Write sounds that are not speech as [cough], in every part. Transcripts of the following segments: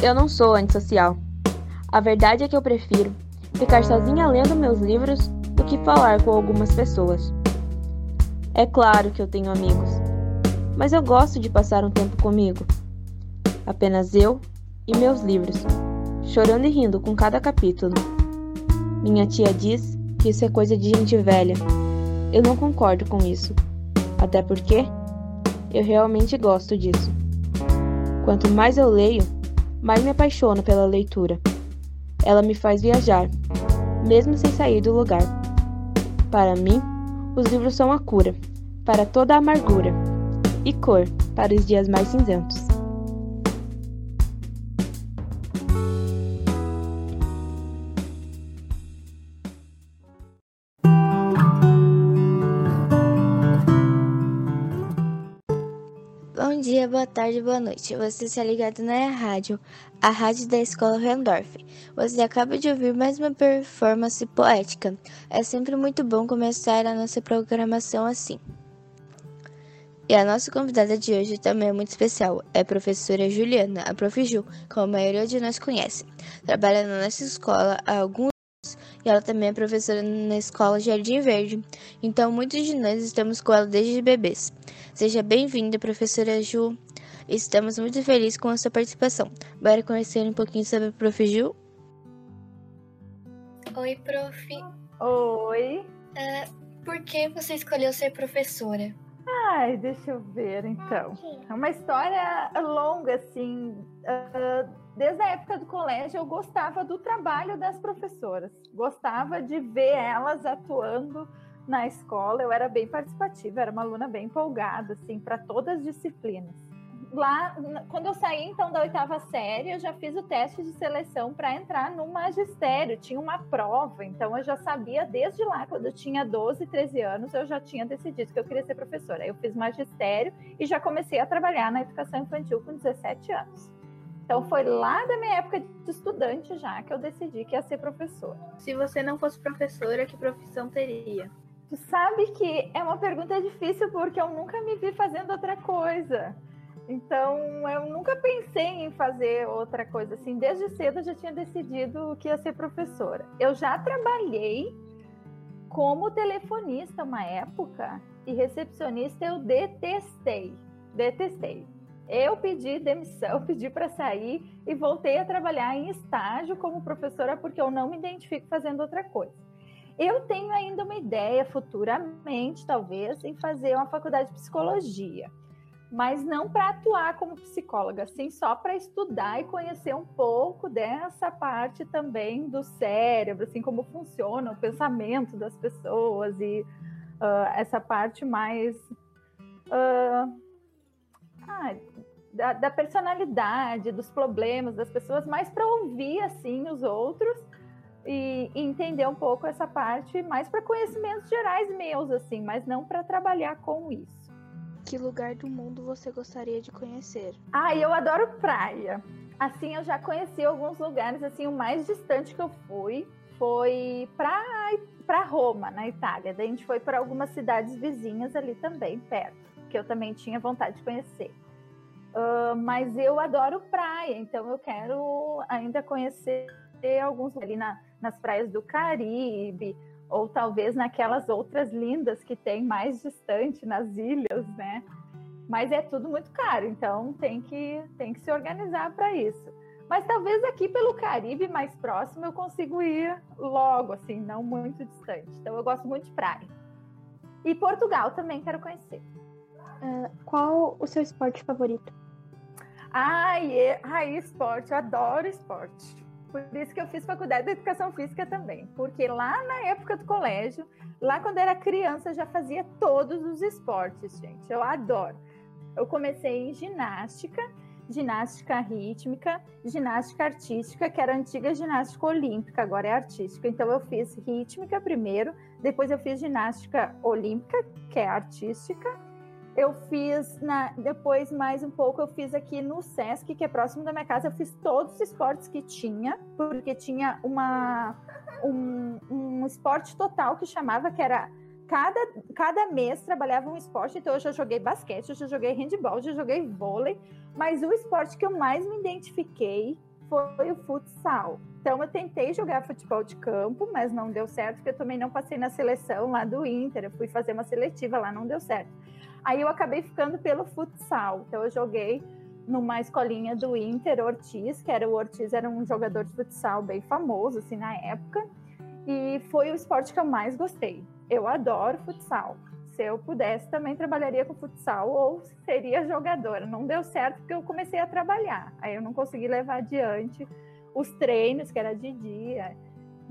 Eu não sou antissocial. A verdade é que eu prefiro ficar sozinha lendo meus livros do que falar com algumas pessoas. É claro que eu tenho amigos, mas eu gosto de passar um tempo comigo. Apenas eu e meus livros, chorando e rindo com cada capítulo. Minha tia diz que isso é coisa de gente velha. Eu não concordo com isso, até porque eu realmente gosto disso. Quanto mais eu leio, mais me apaixono pela leitura. Ela me faz viajar, mesmo sem sair do lugar. Para mim, os livros são a cura para toda a amargura e cor para os dias mais cinzentos. Bom dia, boa tarde, boa noite. Você está ligado na rádio, a rádio da Escola Rendorf. Você acaba de ouvir mais uma performance poética. É sempre muito bom começar a nossa programação assim. E a nossa convidada de hoje também é muito especial. É a professora Juliana, a Prof. Ju, como a maioria de nós conhece. Trabalha na nossa escola há alguns anos e ela também é professora na escola Jardim Verde. Então, muitos de nós estamos com ela desde bebês. Seja bem-vinda, professora Ju. Estamos muito felizes com a sua participação. Bora conhecer um pouquinho sobre a Prof. Ju? Oi, prof. Oi. Uh, por que você escolheu ser professora? Ai, deixa eu ver então. É uma história longa, assim. Uh, desde a época do colégio, eu gostava do trabalho das professoras. Gostava de ver elas atuando na escola, eu era bem participativa, era uma aluna bem empolgada, assim, para todas as disciplinas. Lá, quando eu saí então da oitava série, eu já fiz o teste de seleção para entrar no magistério, tinha uma prova, então eu já sabia desde lá, quando eu tinha 12, 13 anos, eu já tinha decidido que eu queria ser professora. Eu fiz magistério e já comecei a trabalhar na educação infantil com 17 anos. Então foi lá da minha época de estudante já que eu decidi que ia ser professora. Se você não fosse professora, que profissão teria? Tu sabe que é uma pergunta difícil porque eu nunca me vi fazendo outra coisa. Então, eu nunca pensei em fazer outra coisa assim. Desde cedo eu já tinha decidido que ia ser professora. Eu já trabalhei como telefonista uma época e recepcionista eu detestei. Detestei. Eu pedi demissão, [laughs] pedi para sair e voltei a trabalhar em estágio como professora porque eu não me identifico fazendo outra coisa. Eu tenho ainda uma ideia futuramente, talvez, em fazer uma faculdade de psicologia, mas não para atuar como psicóloga, sim só para estudar e conhecer um pouco dessa parte também do cérebro, assim como funciona o pensamento das pessoas e uh, essa parte mais uh, ah, da, da personalidade, dos problemas das pessoas, mais para ouvir assim os outros e, entender um pouco essa parte mais para conhecimentos gerais meus, assim, mas não para trabalhar com isso. Que lugar do mundo você gostaria de conhecer? Ah, eu adoro praia. Assim, eu já conheci alguns lugares, assim, o mais distante que eu fui foi para para Roma, na Itália. Daí a gente foi para algumas cidades vizinhas ali também, perto, que eu também tinha vontade de conhecer. Uh, mas eu adoro praia, então eu quero ainda conhecer alguns ali na, nas praias do Caribe, ou talvez naquelas outras lindas que tem mais distante nas ilhas, né? Mas é tudo muito caro, então tem que, tem que se organizar para isso. Mas talvez aqui pelo Caribe mais próximo eu consigo ir logo, assim, não muito distante. Então eu gosto muito de praia. E Portugal também quero conhecer. Uh, qual o seu esporte favorito? Ai, é, ai, esporte, eu adoro esporte. Por isso que eu fiz faculdade de educação física também, porque lá na época do colégio, lá quando era criança, já fazia todos os esportes, gente. Eu adoro. Eu comecei em ginástica, ginástica rítmica, ginástica artística, que era antiga ginástica olímpica, agora é artística. Então eu fiz rítmica primeiro, depois eu fiz ginástica olímpica, que é artística, eu fiz na, depois mais um pouco eu fiz aqui no Sesc que é próximo da minha casa eu fiz todos os esportes que tinha porque tinha uma um, um esporte total que chamava que era cada, cada mês trabalhava um esporte então eu já joguei basquete eu já joguei handball já joguei vôlei mas o esporte que eu mais me identifiquei foi o futsal. Então eu tentei jogar futebol de campo, mas não deu certo, porque eu também não passei na seleção lá do Inter. Eu fui fazer uma seletiva lá, não deu certo. Aí eu acabei ficando pelo futsal. Então eu joguei numa escolinha do Inter, Ortiz, que era o Ortiz era um jogador de futsal bem famoso assim na época, e foi o esporte que eu mais gostei. Eu adoro futsal. Se eu pudesse também trabalharia com futsal ou seria jogadora. Não deu certo porque eu comecei a trabalhar. Aí eu não consegui levar adiante os treinos, que era de dia.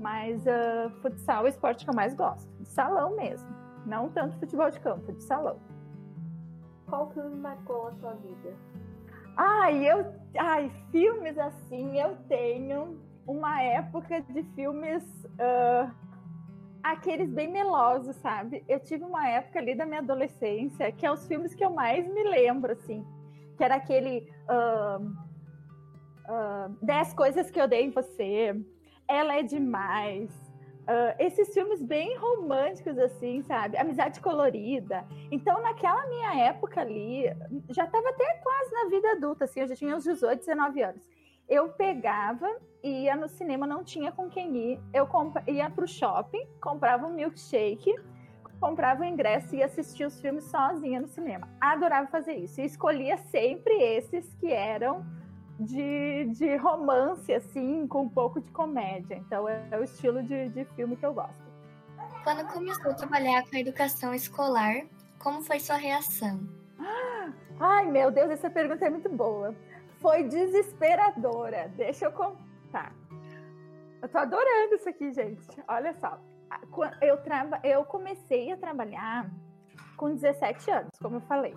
Mas uh, futsal é o esporte que eu mais gosto, de salão mesmo. Não tanto futebol de campo, de salão. Qual filme marcou a sua vida? Ai, eu, ai, filmes assim, eu tenho uma época de filmes uh, aqueles bem melosos, sabe? Eu tive uma época ali da minha adolescência que é os filmes que eu mais me lembro, assim, que era aquele uh, uh, Dez Coisas que Eu Dei em Você, Ela é Demais, Uh, esses filmes bem românticos, assim, sabe? Amizade colorida. Então, naquela minha época ali, já estava até quase na vida adulta, assim, eu já tinha uns 18, 19 anos. Eu pegava e ia no cinema, não tinha com quem ir. Eu ia para o shopping, comprava um milkshake, comprava o ingresso e assistia os filmes sozinha no cinema. Adorava fazer isso. E escolhia sempre esses que eram de, de romance, assim, com um pouco de comédia. Então é, é o estilo de, de filme que eu gosto. Quando começou a trabalhar com a educação escolar, como foi sua reação? Ai, meu Deus, essa pergunta é muito boa. Foi desesperadora. Deixa eu contar. Eu tô adorando isso aqui, gente. Olha só. Eu, traba... eu comecei a trabalhar com 17 anos, como eu falei.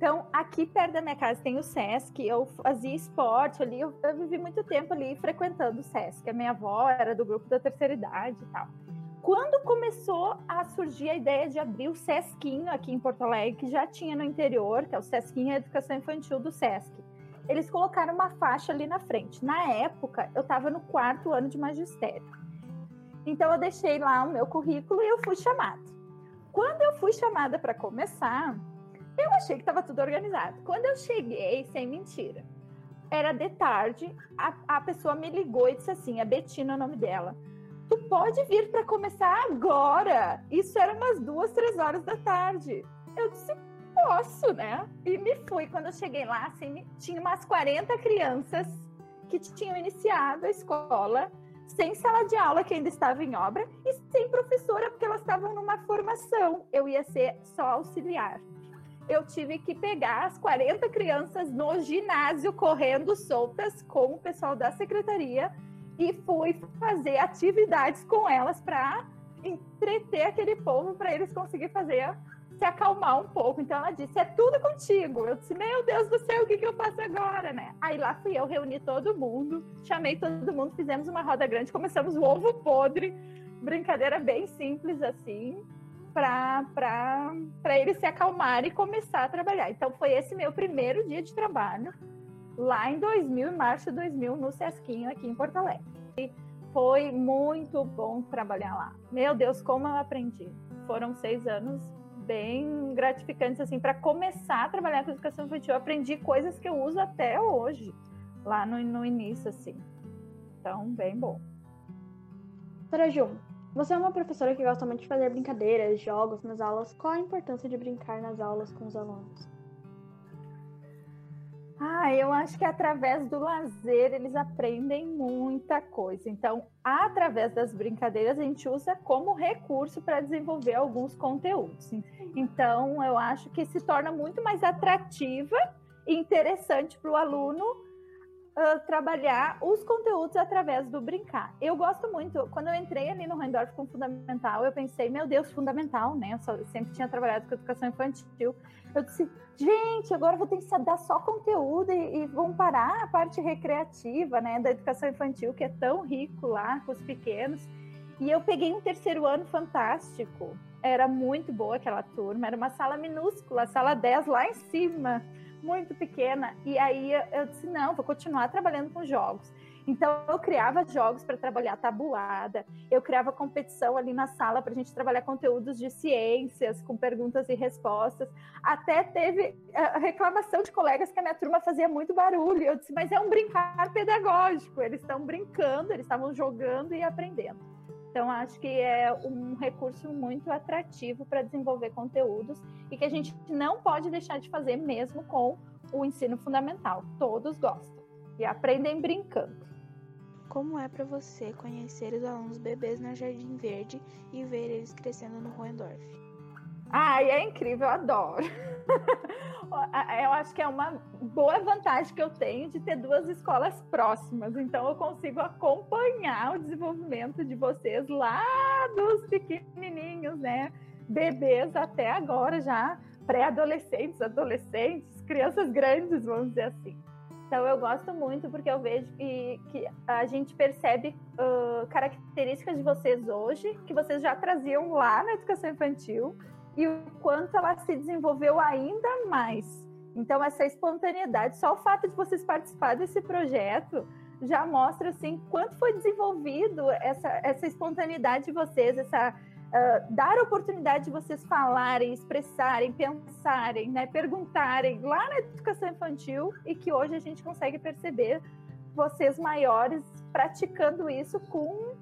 Então, aqui perto da minha casa tem o SESC, eu fazia esporte ali, eu, eu, vivi muito tempo ali frequentando o SESC. A minha avó era do grupo da terceira idade e tal. Quando começou a surgir a ideia de abrir o SESCinho aqui em Porto Alegre, que já tinha no interior, que é o SESCinho Educação Infantil do SESC, eles colocaram uma faixa ali na frente. Na época, eu estava no quarto ano de magistério. Então, eu deixei lá o meu currículo e eu fui chamada. Quando eu fui chamada para começar, eu achei que estava tudo organizado. Quando eu cheguei, sem mentira, era de tarde, a, a pessoa me ligou e disse assim: a Betina é o nome dela. Tu pode vir para começar agora. Isso era umas duas, três horas da tarde. Eu disse: posso, né? E me fui. Quando eu cheguei lá, assim, tinha umas 40 crianças que tinham iniciado a escola sem sala de aula, que ainda estava em obra, e sem professora, porque elas estavam numa formação. Eu ia ser só auxiliar eu tive que pegar as 40 crianças no ginásio correndo soltas com o pessoal da secretaria e fui fazer atividades com elas para entreter aquele povo para eles conseguirem fazer se acalmar um pouco. Então ela disse: "É tudo contigo". Eu disse: "Meu Deus do céu, o que que eu faço agora, né?". Aí lá fui eu reuni todo mundo, chamei todo mundo, fizemos uma roda grande, começamos o ovo podre, brincadeira bem simples assim para eles se acalmarem e começar a trabalhar. Então, foi esse meu primeiro dia de trabalho, lá em 2000, em março de 2000, no Sesquinho, aqui em Porto Alegre. E foi muito bom trabalhar lá. Meu Deus, como eu aprendi. Foram seis anos bem gratificantes, assim, para começar a trabalhar com educação infantil. Eu aprendi coisas que eu uso até hoje, lá no, no início, assim. Então, bem bom. Para Ju, você é uma professora que gosta muito de fazer brincadeiras, jogos nas aulas. Qual a importância de brincar nas aulas com os alunos? Ah, eu acho que através do lazer eles aprendem muita coisa. Então, através das brincadeiras, a gente usa como recurso para desenvolver alguns conteúdos. Então, eu acho que se torna muito mais atrativa e interessante para o aluno uh, trabalhar os conteúdos através do brincar. Eu gosto muito, quando eu entrei ali no Rendorf com fundamental, eu pensei, meu Deus, fundamental, né? Eu, só, sempre tinha trabalhado com educação infantil. Eu disse, gente, agora vou ter que dar só conteúdo e, e vamos parar a parte recreativa, né, da educação infantil, que é tão rico lá com os pequenos. E eu peguei um terceiro ano fantástico. Era muito boa aquela turma, era uma sala minúscula, sala 10 lá em cima muito pequena. E aí eu disse: não, vou continuar trabalhando com jogos. Então, eu criava jogos para trabalhar tabuada, eu criava competição ali na sala para a gente trabalhar conteúdos de ciências, com perguntas e respostas. Até teve a reclamação de colegas que a minha turma fazia muito barulho. Eu disse, mas é um brincar pedagógico, eles estão brincando, eles estavam jogando e aprendendo. Então, acho que é um recurso muito atrativo para desenvolver conteúdos e que a gente não pode deixar de fazer mesmo com o ensino fundamental. Todos gostam e aprendem brincando. Como é para você conhecer os alunos bebês na Jardim Verde e ver eles crescendo no Roendorf? Ai, é incrível, eu adoro. [laughs] eu acho que é uma boa vantagem que eu tenho de ter duas escolas próximas. Então, eu consigo acompanhar o desenvolvimento de vocês lá dos pequenininhos, né? Bebês até agora já, pré-adolescentes, adolescentes, crianças grandes, vamos dizer assim. Então eu gosto muito porque eu vejo que, que a gente percebe uh, características de vocês hoje que vocês já traziam lá na educação infantil e o quanto ela se desenvolveu ainda mais. Então essa espontaneidade, só o fato de vocês participar desse projeto já mostra assim quanto foi desenvolvido essa, essa espontaneidade de vocês, essa uh, dar a oportunidade de vocês falarem, expressarem, pensarem, né, perguntarem lá na educação infantil e que hoje a gente consegue perceber vocês maiores praticando isso com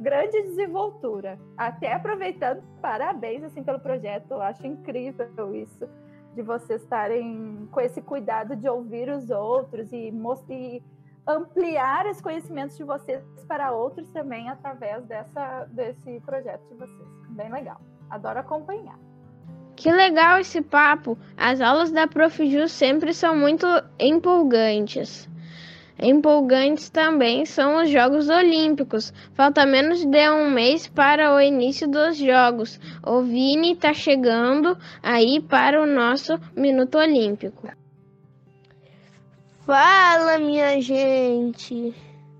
grande desenvoltura. Até aproveitando, parabéns assim pelo projeto, eu acho incrível isso de vocês estarem com esse cuidado de ouvir os outros e, ampliar os conhecimentos de vocês para outros também através dessa, desse projeto de vocês. Bem legal. Adoro acompanhar. Que legal esse papo! As aulas da Prof. Ju sempre são muito empolgantes. Empolgantes também são os Jogos Olímpicos. Falta menos de um mês para o início dos Jogos. O Vini está chegando aí para o nosso Minuto Olímpico. Fala, minha gente!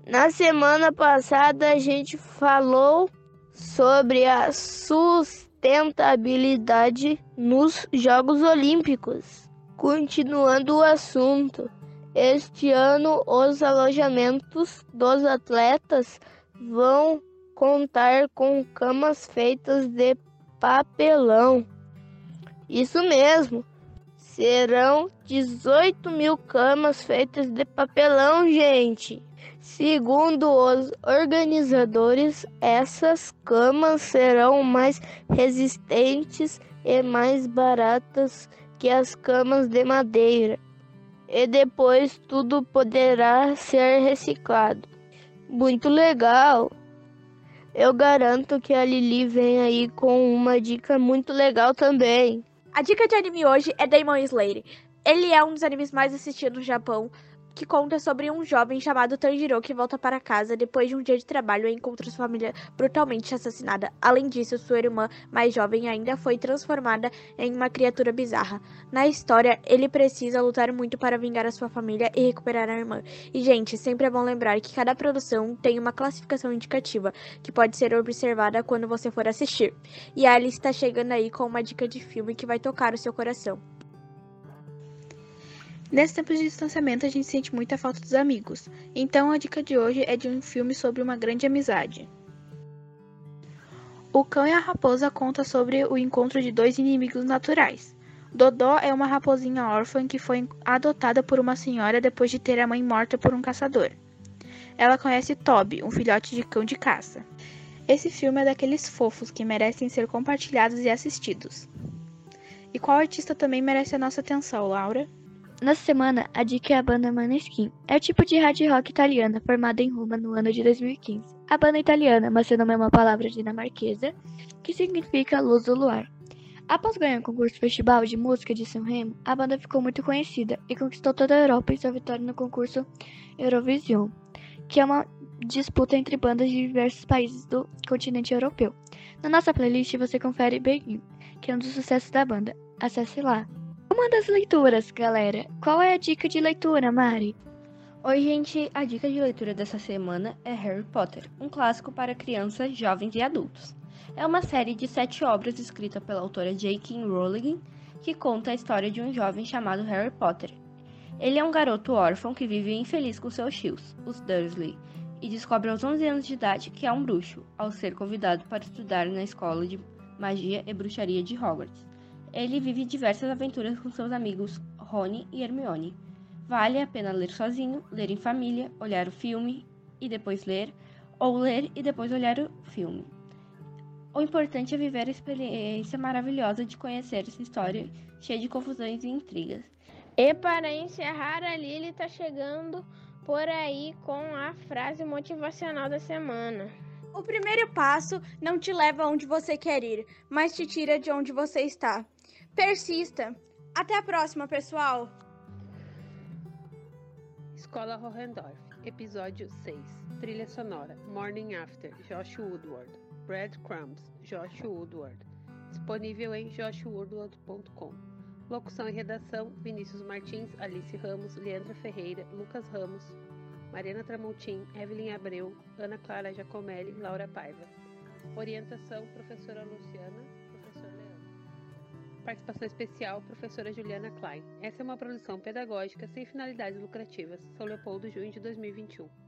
Na semana passada a gente falou sobre a sustentabilidade nos Jogos Olímpicos. Continuando o assunto, este ano os alojamentos dos atletas vão contar com camas feitas de papelão. Isso mesmo, Serão 18 mil camas feitas de papelão, gente. Segundo os organizadores, essas camas serão mais resistentes e mais baratas que as camas de madeira. E depois tudo poderá ser reciclado. Muito legal! Eu garanto que a Lili vem aí com uma dica muito legal também. A dica de anime hoje é Demon Slayer. Ele é um dos animes mais assistidos no Japão, que conta sobre um jovem chamado Tanjiro que volta para casa depois de um dia de trabalho e encontra sua família brutalmente assassinada. Além disso, sua irmã mais jovem ainda foi transformada em uma criatura bizarra. Na história, ele precisa lutar muito para vingar a sua família e recuperar a irmã. E, gente, sempre é bom lembrar que cada produção tem uma classificação indicativa que pode ser observada quando você for assistir. E a Alice está chegando aí com uma dica de filme que vai tocar o seu coração. Nesse tempo de distanciamento, a gente sente muita falta dos amigos. Então, a dica de hoje é de um filme sobre uma grande amizade. O Cão e a Raposa conta sobre o encontro de dois inimigos naturais. Dodó é uma raposinha órfã que foi adotada por uma senhora depois de ter a mãe morta por um caçador. Ela conhece Toby, um filhote de cão de caça. Esse filme é daqueles fofos que merecem ser compartilhados e assistidos. E qual artista também merece a nossa atenção, Laura? Nessa semana, a dica é a banda Maneskin. É o tipo de hard rock italiana formada em Roma no ano de 2015. A banda italiana, mas seu nome é uma palavra dinamarquesa, que significa luz do luar. Após ganhar o concurso Festival de Música de São Remo, a banda ficou muito conhecida e conquistou toda a Europa em sua vitória no concurso Eurovision, que é uma disputa entre bandas de diversos países do continente europeu. Na nossa playlist você confere Begin, que é um dos sucessos da banda. Acesse lá. Uma das leituras, galera. Qual é a dica de leitura, Mari? Oi, gente. A dica de leitura dessa semana é Harry Potter, um clássico para crianças, jovens e adultos. É uma série de sete obras escrita pela autora J.K. Rowling que conta a história de um jovem chamado Harry Potter. Ele é um garoto órfão que vive infeliz com seus tios, os Dursley, e descobre aos 11 anos de idade que é um bruxo, ao ser convidado para estudar na escola de magia e bruxaria de Hogwarts. Ele vive diversas aventuras com seus amigos Rony e Hermione. Vale a pena ler sozinho, ler em família, olhar o filme e depois ler, ou ler e depois olhar o filme. O importante é viver a experiência maravilhosa de conhecer essa história cheia de confusões e intrigas. E para encerrar, a Lily tá chegando por aí com a frase motivacional da semana. O primeiro passo não te leva onde você quer ir, mas te tira de onde você está. Persista. Até a próxima, pessoal. Escola Hohendorf, episódio 6. Trilha sonora: Morning After, Josh Woodward. Breadcrumbs, Josh Woodward. Disponível em joshwoodward.com. Locução e redação: Vinícius Martins, Alice Ramos, Leandra Ferreira, Lucas Ramos, Mariana Tramontim, Evelyn Abreu, Ana Clara Giacomelli, Laura Paiva. Orientação: Professora Luciana. Participação especial: Professora Juliana Klein. Essa é uma produção pedagógica sem finalidades lucrativas. São Leopoldo, junho de 2021.